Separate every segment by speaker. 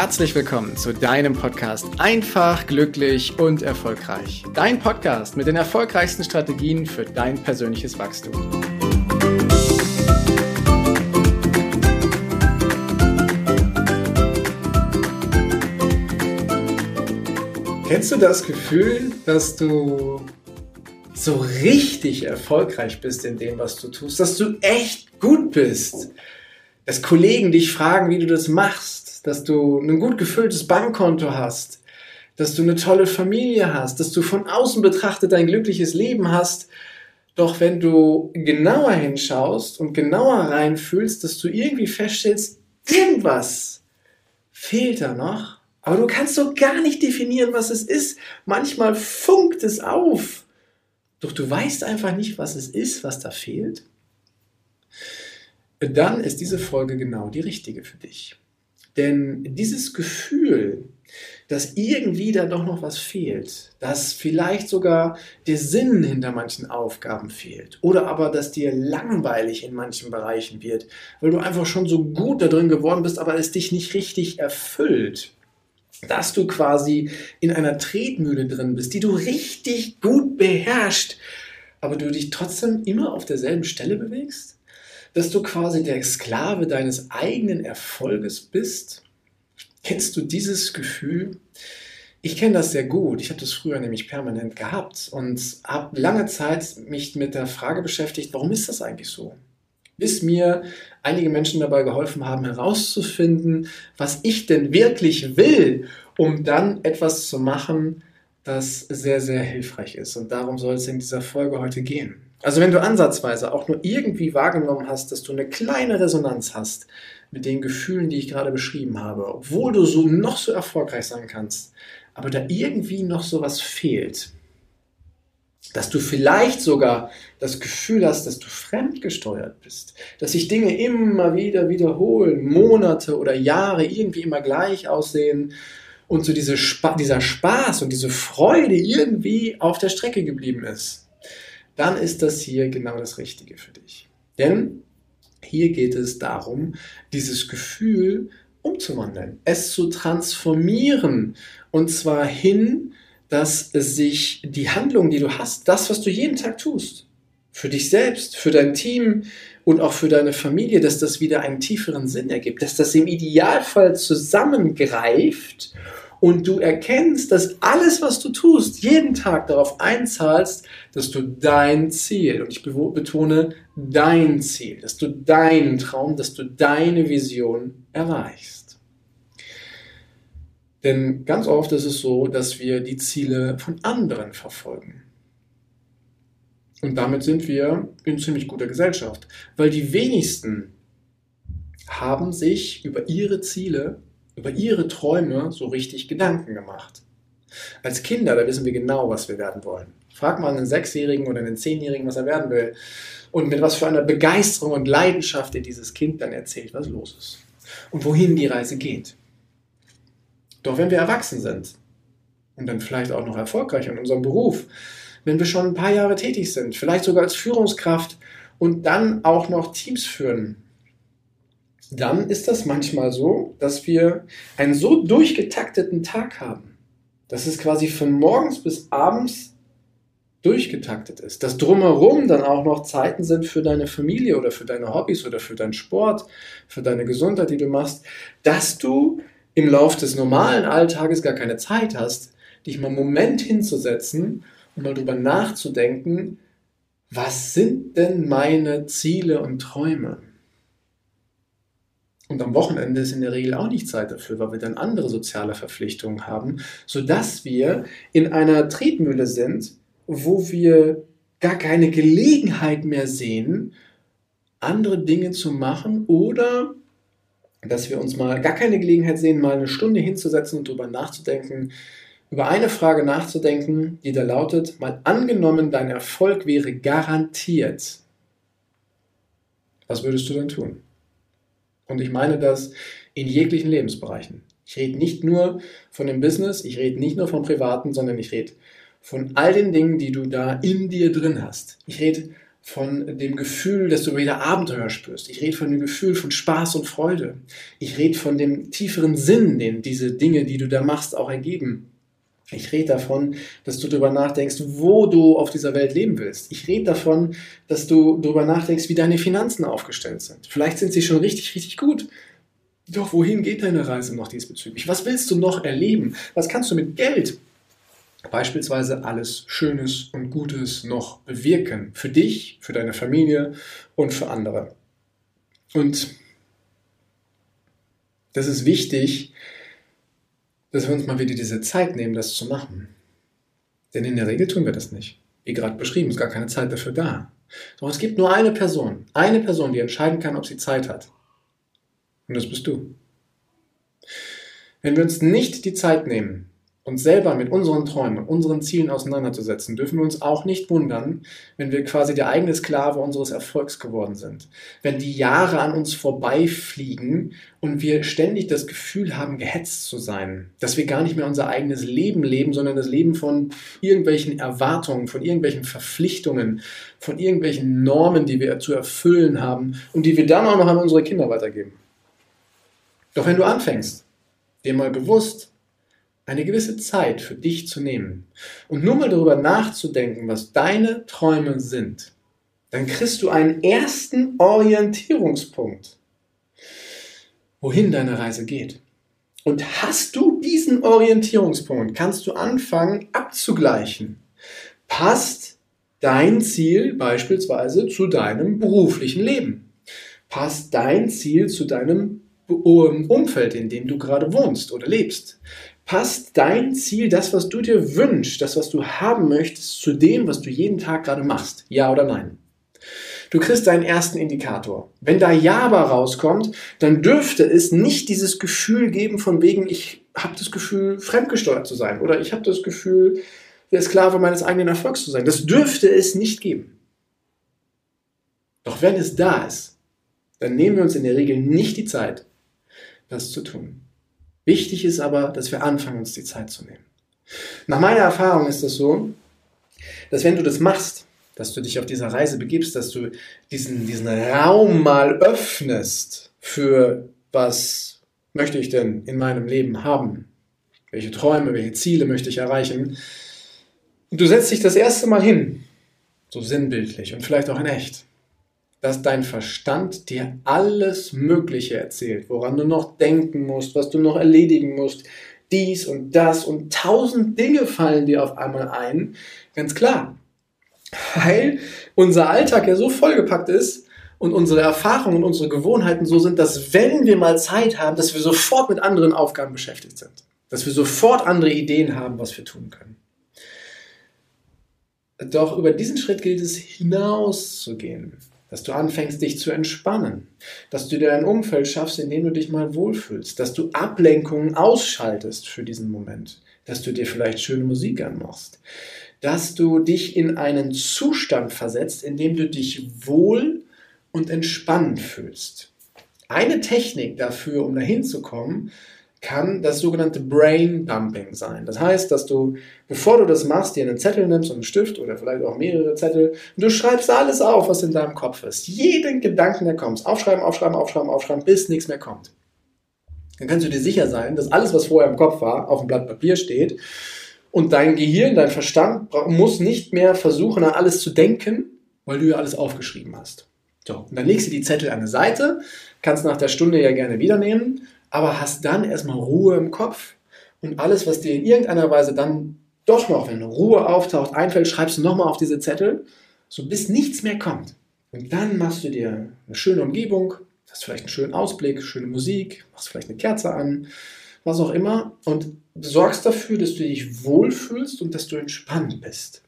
Speaker 1: herzlich willkommen zu deinem Podcast Einfach, glücklich und erfolgreich. Dein Podcast mit den erfolgreichsten Strategien für dein persönliches Wachstum. Kennst du das Gefühl, dass du so richtig erfolgreich bist in dem, was du tust, dass du echt gut bist, dass Kollegen dich fragen, wie du das machst, dass du ein gut gefülltes Bankkonto hast, dass du eine tolle Familie hast, dass du von außen betrachtet ein glückliches Leben hast. Doch wenn du genauer hinschaust und genauer reinfühlst, dass du irgendwie feststellst, irgendwas fehlt da noch, aber du kannst so gar nicht definieren, was es ist. Manchmal funkt es auf. Doch du weißt einfach nicht, was es ist, was da fehlt dann ist diese Folge genau die richtige für dich. Denn dieses Gefühl, dass irgendwie da doch noch was fehlt, dass vielleicht sogar der Sinn hinter manchen Aufgaben fehlt oder aber, dass dir langweilig in manchen Bereichen wird, weil du einfach schon so gut da drin geworden bist, aber es dich nicht richtig erfüllt, dass du quasi in einer Tretmühle drin bist, die du richtig gut beherrschst, aber du dich trotzdem immer auf derselben Stelle bewegst? Dass du quasi der Sklave deines eigenen Erfolges bist? Kennst du dieses Gefühl? Ich kenne das sehr gut. Ich habe das früher nämlich permanent gehabt und habe lange Zeit mich mit der Frage beschäftigt, warum ist das eigentlich so? Bis mir einige Menschen dabei geholfen haben, herauszufinden, was ich denn wirklich will, um dann etwas zu machen, das sehr, sehr hilfreich ist. Und darum soll es in dieser Folge heute gehen. Also wenn du ansatzweise auch nur irgendwie wahrgenommen hast, dass du eine kleine Resonanz hast mit den Gefühlen, die ich gerade beschrieben habe, obwohl du so noch so erfolgreich sein kannst, aber da irgendwie noch so was fehlt, dass du vielleicht sogar das Gefühl hast, dass du fremdgesteuert bist, dass sich Dinge immer wieder wiederholen, Monate oder Jahre irgendwie immer gleich aussehen und so diese Spa dieser Spaß und diese Freude irgendwie auf der Strecke geblieben ist dann ist das hier genau das Richtige für dich. Denn hier geht es darum, dieses Gefühl umzuwandeln, es zu transformieren und zwar hin, dass sich die Handlung, die du hast, das, was du jeden Tag tust, für dich selbst, für dein Team und auch für deine Familie, dass das wieder einen tieferen Sinn ergibt, dass das im Idealfall zusammengreift und du erkennst, dass alles, was du tust, jeden Tag darauf einzahlst, dass du dein Ziel, und ich betone dein Ziel, dass du deinen Traum, dass du deine Vision erreichst. Denn ganz oft ist es so, dass wir die Ziele von anderen verfolgen. Und damit sind wir in ziemlich guter Gesellschaft, weil die wenigsten haben sich über ihre Ziele über ihre Träume so richtig Gedanken gemacht. Als Kinder, da wissen wir genau, was wir werden wollen. Frag mal einen Sechsjährigen oder einen Zehnjährigen, was er werden will. Und mit was für einer Begeisterung und Leidenschaft dir dieses Kind dann erzählt, was los ist. Und wohin die Reise geht. Doch wenn wir erwachsen sind und dann vielleicht auch noch erfolgreich in unserem Beruf, wenn wir schon ein paar Jahre tätig sind, vielleicht sogar als Führungskraft und dann auch noch Teams führen, dann ist das manchmal so, dass wir einen so durchgetakteten Tag haben, dass es quasi von morgens bis abends durchgetaktet ist, dass drumherum dann auch noch Zeiten sind für deine Familie oder für deine Hobbys oder für deinen Sport, für deine Gesundheit, die du machst, dass du im Lauf des normalen Alltages gar keine Zeit hast, dich mal einen Moment hinzusetzen und mal drüber nachzudenken, was sind denn meine Ziele und Träume? Und am Wochenende ist in der Regel auch nicht Zeit dafür, weil wir dann andere soziale Verpflichtungen haben, sodass wir in einer Tretmühle sind, wo wir gar keine Gelegenheit mehr sehen, andere Dinge zu machen oder dass wir uns mal gar keine Gelegenheit sehen, mal eine Stunde hinzusetzen und darüber nachzudenken, über eine Frage nachzudenken, die da lautet, mal angenommen, dein Erfolg wäre garantiert. Was würdest du denn tun? Und ich meine das in jeglichen Lebensbereichen. Ich rede nicht nur von dem Business, ich rede nicht nur vom Privaten, sondern ich rede von all den Dingen, die du da in dir drin hast. Ich rede von dem Gefühl, dass du wieder Abenteuer spürst. Ich rede von dem Gefühl von Spaß und Freude. Ich rede von dem tieferen Sinn, den diese Dinge, die du da machst, auch ergeben. Ich rede davon, dass du darüber nachdenkst, wo du auf dieser Welt leben willst. Ich rede davon, dass du darüber nachdenkst, wie deine Finanzen aufgestellt sind. Vielleicht sind sie schon richtig, richtig gut. Doch wohin geht deine Reise noch diesbezüglich? Was willst du noch erleben? Was kannst du mit Geld beispielsweise alles Schönes und Gutes noch bewirken? Für dich, für deine Familie und für andere. Und das ist wichtig, dass wir uns mal wieder diese Zeit nehmen, das zu machen. Denn in der Regel tun wir das nicht. Wie gerade beschrieben, ist gar keine Zeit dafür da. Sondern es gibt nur eine Person, eine Person, die entscheiden kann, ob sie Zeit hat. Und das bist du. Wenn wir uns nicht die Zeit nehmen, uns selber mit unseren Träumen, unseren Zielen auseinanderzusetzen, dürfen wir uns auch nicht wundern, wenn wir quasi der eigene Sklave unseres Erfolgs geworden sind. Wenn die Jahre an uns vorbeifliegen und wir ständig das Gefühl haben, gehetzt zu sein, dass wir gar nicht mehr unser eigenes Leben leben, sondern das Leben von irgendwelchen Erwartungen, von irgendwelchen Verpflichtungen, von irgendwelchen Normen, die wir zu erfüllen haben und die wir dann auch noch an unsere Kinder weitergeben. Doch wenn du anfängst, dir mal bewusst eine gewisse Zeit für dich zu nehmen und nur mal darüber nachzudenken, was deine Träume sind, dann kriegst du einen ersten Orientierungspunkt, wohin deine Reise geht. Und hast du diesen Orientierungspunkt, kannst du anfangen abzugleichen. Passt dein Ziel beispielsweise zu deinem beruflichen Leben? Passt dein Ziel zu deinem Umfeld, in dem du gerade wohnst oder lebst? Passt dein Ziel, das, was du dir wünschst, das, was du haben möchtest, zu dem, was du jeden Tag gerade machst? Ja oder nein? Du kriegst deinen ersten Indikator. Wenn da Ja rauskommt, dann dürfte es nicht dieses Gefühl geben von wegen, ich habe das Gefühl, fremdgesteuert zu sein oder ich habe das Gefühl, der Sklave meines eigenen Erfolgs zu sein. Das dürfte es nicht geben. Doch wenn es da ist, dann nehmen wir uns in der Regel nicht die Zeit, das zu tun. Wichtig ist aber, dass wir anfangen, uns die Zeit zu nehmen. Nach meiner Erfahrung ist es so, dass wenn du das machst, dass du dich auf dieser Reise begibst, dass du diesen, diesen Raum mal öffnest für was möchte ich denn in meinem Leben haben? Welche Träume, welche Ziele möchte ich erreichen? Und du setzt dich das erste Mal hin, so sinnbildlich und vielleicht auch in echt dass dein Verstand dir alles Mögliche erzählt, woran du noch denken musst, was du noch erledigen musst, dies und das und tausend Dinge fallen dir auf einmal ein. Ganz klar. Weil unser Alltag ja so vollgepackt ist und unsere Erfahrungen und unsere Gewohnheiten so sind, dass wenn wir mal Zeit haben, dass wir sofort mit anderen Aufgaben beschäftigt sind. Dass wir sofort andere Ideen haben, was wir tun können. Doch über diesen Schritt gilt es hinauszugehen dass du anfängst, dich zu entspannen, dass du dir ein Umfeld schaffst, in dem du dich mal wohlfühlst, dass du Ablenkungen ausschaltest für diesen Moment, dass du dir vielleicht schöne Musik anmachst, dass du dich in einen Zustand versetzt, in dem du dich wohl und entspannt fühlst. Eine Technik dafür, um dahin zu kommen, kann das sogenannte Brain Dumping sein. Das heißt, dass du, bevor du das machst, dir einen Zettel nimmst und einen Stift oder vielleicht auch mehrere Zettel und du schreibst alles auf, was in deinem Kopf ist. Jeden Gedanken, der kommt. Aufschreiben, aufschreiben, aufschreiben, aufschreiben, bis nichts mehr kommt. Dann kannst du dir sicher sein, dass alles, was vorher im Kopf war, auf dem Blatt Papier steht und dein Gehirn, dein Verstand muss nicht mehr versuchen, an alles zu denken, weil du ja alles aufgeschrieben hast. So, und dann legst du die Zettel an eine Seite, kannst nach der Stunde ja gerne wieder nehmen aber hast dann erstmal Ruhe im Kopf und alles, was dir in irgendeiner Weise dann doch noch, wenn Ruhe auftaucht, einfällt, schreibst du nochmal auf diese Zettel, so bis nichts mehr kommt. Und dann machst du dir eine schöne Umgebung, hast vielleicht einen schönen Ausblick, schöne Musik, machst vielleicht eine Kerze an, was auch immer und sorgst dafür, dass du dich wohlfühlst und dass du entspannt bist.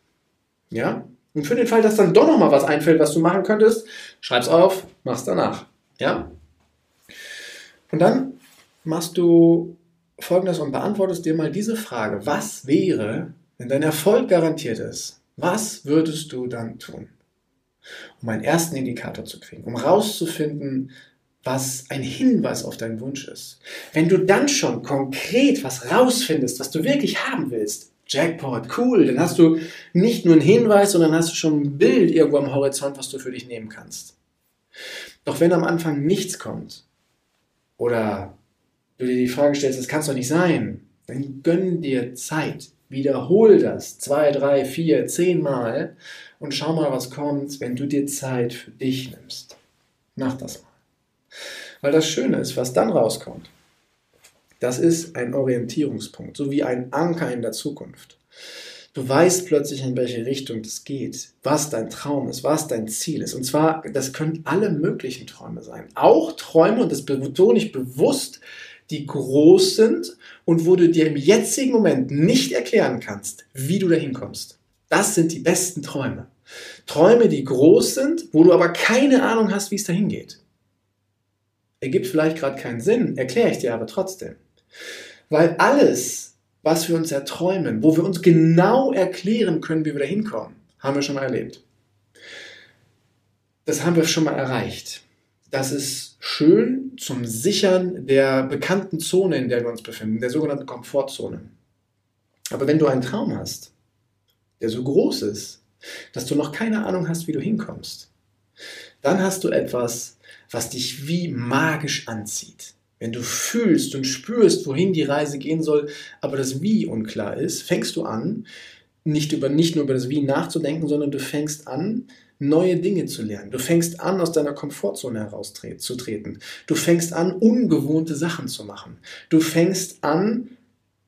Speaker 1: Ja? Und für den Fall, dass dann doch noch mal was einfällt, was du machen könntest, schreib's auf, mach's danach. Ja? Und dann machst du folgendes und beantwortest dir mal diese Frage. Was wäre, wenn dein Erfolg garantiert ist? Was würdest du dann tun? Um einen ersten Indikator zu kriegen, um rauszufinden, was ein Hinweis auf deinen Wunsch ist. Wenn du dann schon konkret was rausfindest, was du wirklich haben willst, Jackpot, cool. Dann hast du nicht nur einen Hinweis, sondern hast du schon ein Bild irgendwo am Horizont, was du für dich nehmen kannst. Doch wenn am Anfang nichts kommt oder du dir die Frage stellst, das kann es doch nicht sein, dann gönn dir Zeit. Wiederhol das zwei, drei, vier, zehn Mal und schau mal, was kommt, wenn du dir Zeit für dich nimmst. Mach das mal. Weil das Schöne ist, was dann rauskommt, das ist ein Orientierungspunkt, so wie ein Anker in der Zukunft. Du weißt plötzlich, in welche Richtung das geht, was dein Traum ist, was dein Ziel ist. Und zwar, das können alle möglichen Träume sein. Auch Träume, und das betone ich bewusst, die groß sind und wo du dir im jetzigen Moment nicht erklären kannst, wie du dahin kommst. Das sind die besten Träume. Träume, die groß sind, wo du aber keine Ahnung hast, wie es dahin geht. Ergibt vielleicht gerade keinen Sinn, erkläre ich dir aber trotzdem. Weil alles, was wir uns erträumen, wo wir uns genau erklären können, wie wir da hinkommen, haben wir schon mal erlebt. Das haben wir schon mal erreicht. Das ist schön zum Sichern der bekannten Zone, in der wir uns befinden, der sogenannten Komfortzone. Aber wenn du einen Traum hast, der so groß ist, dass du noch keine Ahnung hast, wie du hinkommst, dann hast du etwas, was dich wie magisch anzieht. Wenn du fühlst und spürst, wohin die Reise gehen soll, aber das Wie unklar ist, fängst du an, nicht, über, nicht nur über das Wie nachzudenken, sondern du fängst an, neue Dinge zu lernen. Du fängst an, aus deiner Komfortzone herauszutreten. Du fängst an, ungewohnte Sachen zu machen. Du fängst an,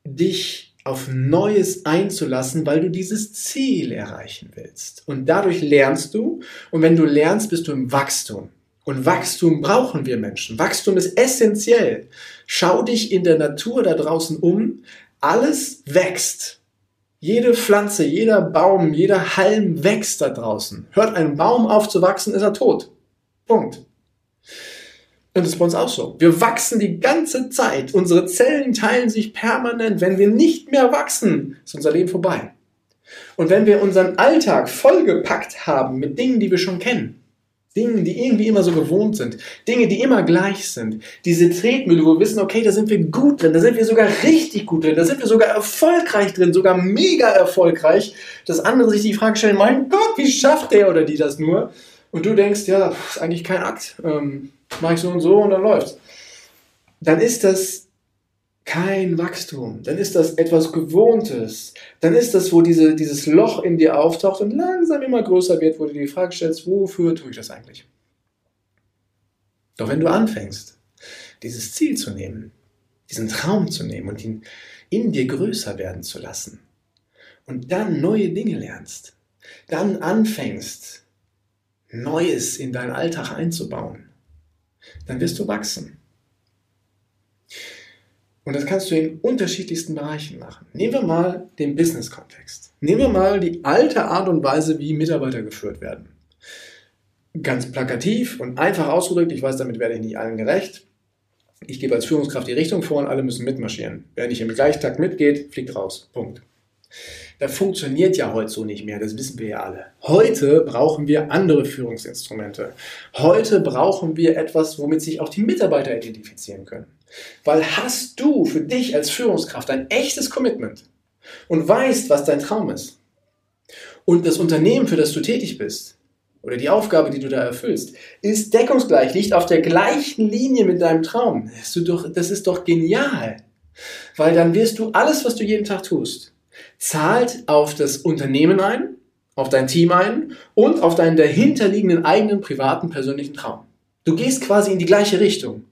Speaker 1: dich auf Neues einzulassen, weil du dieses Ziel erreichen willst. Und dadurch lernst du. Und wenn du lernst, bist du im Wachstum. Und Wachstum brauchen wir Menschen. Wachstum ist essentiell. Schau dich in der Natur da draußen um. Alles wächst. Jede Pflanze, jeder Baum, jeder Halm wächst da draußen. Hört ein Baum auf zu wachsen, ist er tot. Punkt. Und das ist bei uns auch so. Wir wachsen die ganze Zeit. Unsere Zellen teilen sich permanent. Wenn wir nicht mehr wachsen, ist unser Leben vorbei. Und wenn wir unseren Alltag vollgepackt haben mit Dingen, die wir schon kennen, Dingen, die irgendwie immer so gewohnt sind. Dinge, die immer gleich sind. Diese Tretmühle, wo wir wissen, okay, da sind wir gut drin, da sind wir sogar richtig gut drin, da sind wir sogar erfolgreich drin, sogar mega erfolgreich. Dass andere sich die Frage stellen, mein Gott, wie schafft der oder die das nur? Und du denkst, ja, ist eigentlich kein Akt. Ähm, mach ich so und so und dann läuft's. Dann ist das kein Wachstum. Dann ist das etwas Gewohntes. Dann ist das, wo diese, dieses Loch in dir auftaucht und langsam immer größer wird, wo du dir die Frage stellst, wofür tue ich das eigentlich? Doch wenn du anfängst, dieses Ziel zu nehmen, diesen Traum zu nehmen und ihn in dir größer werden zu lassen und dann neue Dinge lernst, dann anfängst, Neues in deinen Alltag einzubauen, dann wirst du wachsen. Und das kannst du in unterschiedlichsten Bereichen machen. Nehmen wir mal den Business-Kontext. Nehmen wir mal die alte Art und Weise, wie Mitarbeiter geführt werden. Ganz plakativ und einfach ausgedrückt, ich weiß, damit werde ich nicht allen gerecht. Ich gebe als Führungskraft die Richtung vor und alle müssen mitmarschieren. Wer nicht im Gleichtakt mitgeht, fliegt raus. Punkt. Das funktioniert ja heute so nicht mehr, das wissen wir ja alle. Heute brauchen wir andere Führungsinstrumente. Heute brauchen wir etwas, womit sich auch die Mitarbeiter identifizieren können. Weil hast du für dich als Führungskraft ein echtes Commitment und weißt, was dein Traum ist und das Unternehmen, für das du tätig bist oder die Aufgabe, die du da erfüllst, ist deckungsgleich, liegt auf der gleichen Linie mit deinem Traum, das ist doch, das ist doch genial. Weil dann wirst du alles, was du jeden Tag tust, zahlt auf das Unternehmen ein, auf dein Team ein und auf deinen dahinterliegenden eigenen privaten persönlichen Traum. Du gehst quasi in die gleiche Richtung.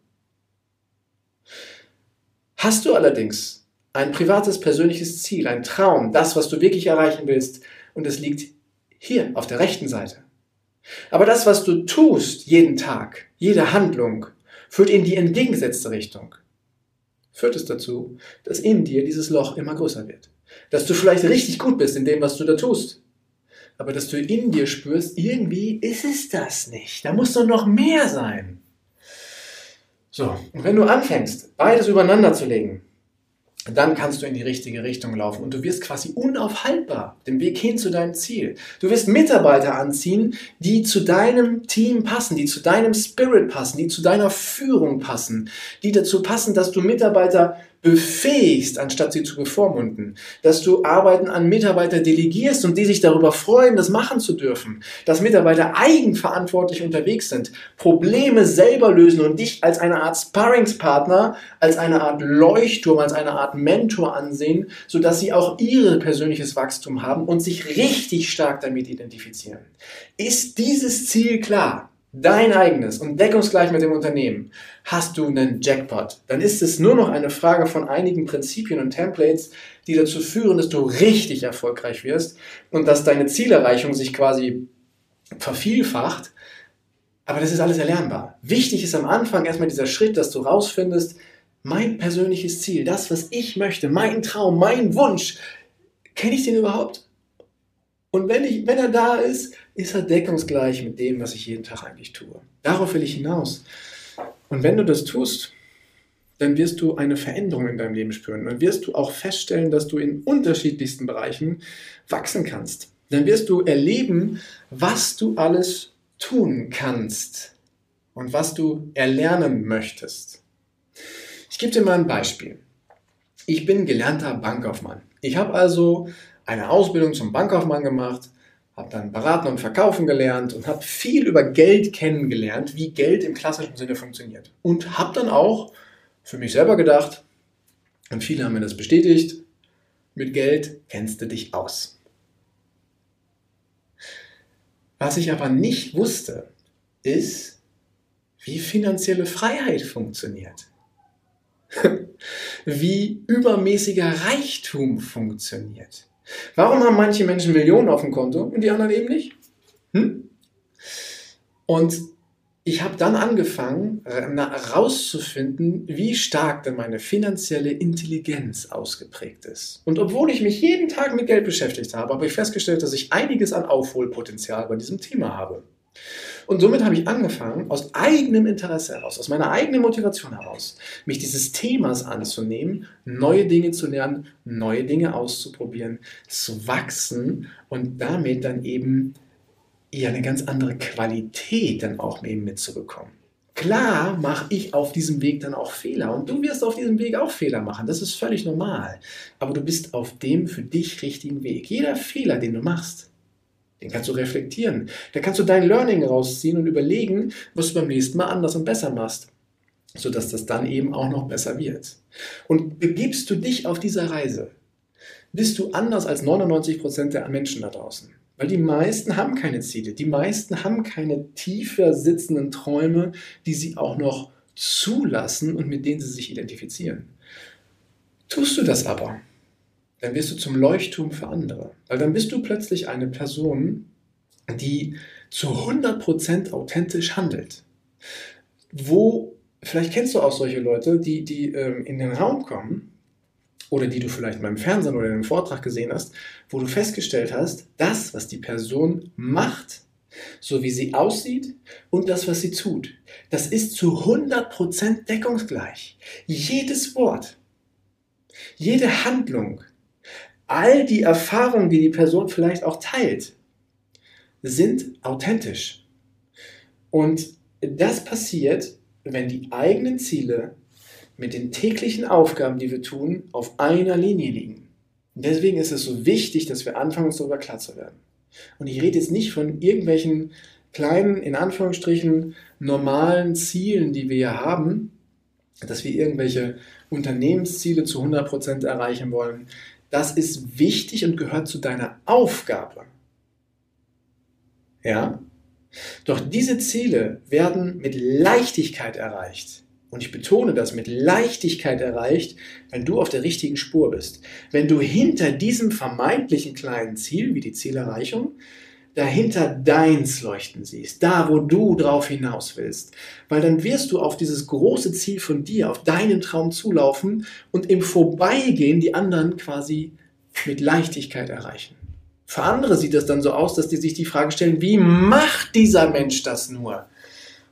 Speaker 1: Hast du allerdings ein privates, persönliches Ziel, ein Traum, das, was du wirklich erreichen willst, und es liegt hier auf der rechten Seite. Aber das, was du tust jeden Tag, jede Handlung, führt in die entgegengesetzte Richtung. Führt es dazu, dass in dir dieses Loch immer größer wird. Dass du vielleicht richtig gut bist in dem, was du da tust. Aber dass du in dir spürst, irgendwie ist es das nicht. Da muss doch noch mehr sein. So, und wenn du anfängst, beides übereinander zu legen, dann kannst du in die richtige Richtung laufen und du wirst quasi unaufhaltbar den Weg hin zu deinem Ziel. Du wirst Mitarbeiter anziehen, die zu deinem Team passen, die zu deinem Spirit passen, die zu deiner Führung passen, die dazu passen, dass du Mitarbeiter befähigst, anstatt sie zu bevormunden, dass du Arbeiten an Mitarbeiter delegierst und die sich darüber freuen, das machen zu dürfen, dass Mitarbeiter eigenverantwortlich unterwegs sind, Probleme selber lösen und dich als eine Art Sparringspartner, als eine Art Leuchtturm, als eine Art Mentor ansehen, sodass sie auch ihr persönliches Wachstum haben und sich richtig stark damit identifizieren. Ist dieses Ziel klar? Dein eigenes und deckungsgleich mit dem Unternehmen, hast du einen Jackpot. Dann ist es nur noch eine Frage von einigen Prinzipien und Templates, die dazu führen, dass du richtig erfolgreich wirst und dass deine Zielerreichung sich quasi vervielfacht. Aber das ist alles erlernbar. Wichtig ist am Anfang erstmal dieser Schritt, dass du rausfindest, mein persönliches Ziel, das, was ich möchte, mein Traum, mein Wunsch, kenne ich den überhaupt? Und wenn, ich, wenn er da ist, ist er deckungsgleich mit dem, was ich jeden Tag eigentlich tue. Darauf will ich hinaus. Und wenn du das tust, dann wirst du eine Veränderung in deinem Leben spüren. Dann wirst du auch feststellen, dass du in unterschiedlichsten Bereichen wachsen kannst. Dann wirst du erleben, was du alles tun kannst und was du erlernen möchtest. Ich gebe dir mal ein Beispiel. Ich bin gelernter Bankkaufmann. Ich habe also eine Ausbildung zum Bankkaufmann gemacht, habe dann Beraten und Verkaufen gelernt und habe viel über Geld kennengelernt, wie Geld im klassischen Sinne funktioniert. Und habe dann auch für mich selber gedacht, und viele haben mir das bestätigt, mit Geld kennst du dich aus. Was ich aber nicht wusste, ist, wie finanzielle Freiheit funktioniert. wie übermäßiger Reichtum funktioniert. Warum haben manche Menschen Millionen auf dem Konto und die anderen eben nicht? Hm? Und ich habe dann angefangen herauszufinden, wie stark denn meine finanzielle Intelligenz ausgeprägt ist. Und obwohl ich mich jeden Tag mit Geld beschäftigt habe, habe ich festgestellt, dass ich einiges an Aufholpotenzial bei diesem Thema habe. Und somit habe ich angefangen, aus eigenem Interesse heraus, aus meiner eigenen Motivation heraus, mich dieses Themas anzunehmen, neue Dinge zu lernen, neue Dinge auszuprobieren, zu wachsen und damit dann eben ja eine ganz andere Qualität dann auch eben mitzubekommen. Klar mache ich auf diesem Weg dann auch Fehler und du wirst auf diesem Weg auch Fehler machen. Das ist völlig normal. Aber du bist auf dem für dich richtigen Weg. Jeder Fehler, den du machst, den kannst du reflektieren. Da kannst du dein Learning rausziehen und überlegen, was du beim nächsten Mal anders und besser machst, sodass das dann eben auch noch besser wird. Und begibst du dich auf dieser Reise, bist du anders als 99% der Menschen da draußen. Weil die meisten haben keine Ziele, die meisten haben keine tiefer sitzenden Träume, die sie auch noch zulassen und mit denen sie sich identifizieren. Tust du das aber, dann wirst du zum Leuchtturm für andere. Weil dann bist du plötzlich eine Person, die zu 100% authentisch handelt. Wo, vielleicht kennst du auch solche Leute, die, die ähm, in den Raum kommen oder die du vielleicht mal im Fernsehen oder in einem Vortrag gesehen hast, wo du festgestellt hast, das, was die Person macht, so wie sie aussieht und das, was sie tut, das ist zu 100% deckungsgleich. Jedes Wort, jede Handlung, all die Erfahrungen, die die Person vielleicht auch teilt, sind authentisch. Und das passiert, wenn die eigenen Ziele mit den täglichen Aufgaben, die wir tun, auf einer Linie liegen. Deswegen ist es so wichtig, dass wir anfangen, uns darüber klar zu werden. Und ich rede jetzt nicht von irgendwelchen kleinen, in Anführungsstrichen, normalen Zielen, die wir hier haben, dass wir irgendwelche Unternehmensziele zu 100% erreichen wollen. Das ist wichtig und gehört zu deiner Aufgabe. Ja? Doch diese Ziele werden mit Leichtigkeit erreicht. Und ich betone das mit Leichtigkeit erreicht, wenn du auf der richtigen Spur bist. Wenn du hinter diesem vermeintlichen kleinen Ziel, wie die Zielerreichung, dahinter deins leuchten siehst, da wo du drauf hinaus willst. Weil dann wirst du auf dieses große Ziel von dir, auf deinen Traum zulaufen und im Vorbeigehen die anderen quasi mit Leichtigkeit erreichen. Für andere sieht es dann so aus, dass die sich die Frage stellen, wie macht dieser Mensch das nur?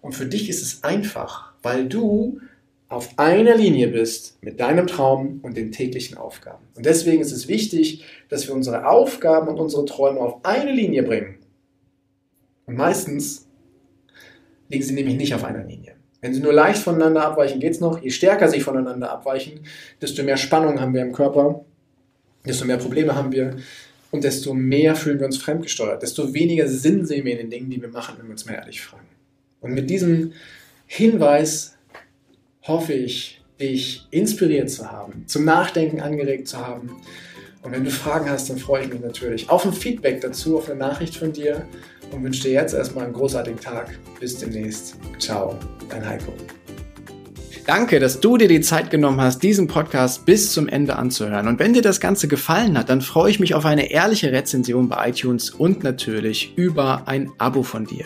Speaker 1: Und für dich ist es einfach, weil du auf einer Linie bist mit deinem Traum und den täglichen Aufgaben. Und deswegen ist es wichtig, dass wir unsere Aufgaben und unsere Träume auf eine Linie bringen. Und meistens liegen sie nämlich nicht auf einer Linie. Wenn sie nur leicht voneinander abweichen, geht es noch. Je stärker sie voneinander abweichen, desto mehr Spannung haben wir im Körper, desto mehr Probleme haben wir und desto mehr fühlen wir uns fremdgesteuert, desto weniger Sinn sehen wir in den Dingen, die wir machen, wenn wir uns mal ehrlich fragen. Und mit diesem Hinweis hoffe ich, dich inspiriert zu haben, zum Nachdenken angeregt zu haben. Und wenn du Fragen hast, dann freue ich mich natürlich auf ein Feedback dazu, auf eine Nachricht von dir und wünsche dir jetzt erstmal einen großartigen Tag. Bis demnächst. Ciao, dein Heiko.
Speaker 2: Danke, dass du dir die Zeit genommen hast, diesen Podcast bis zum Ende anzuhören. Und wenn dir das Ganze gefallen hat, dann freue ich mich auf eine ehrliche Rezension bei iTunes und natürlich über ein Abo von dir.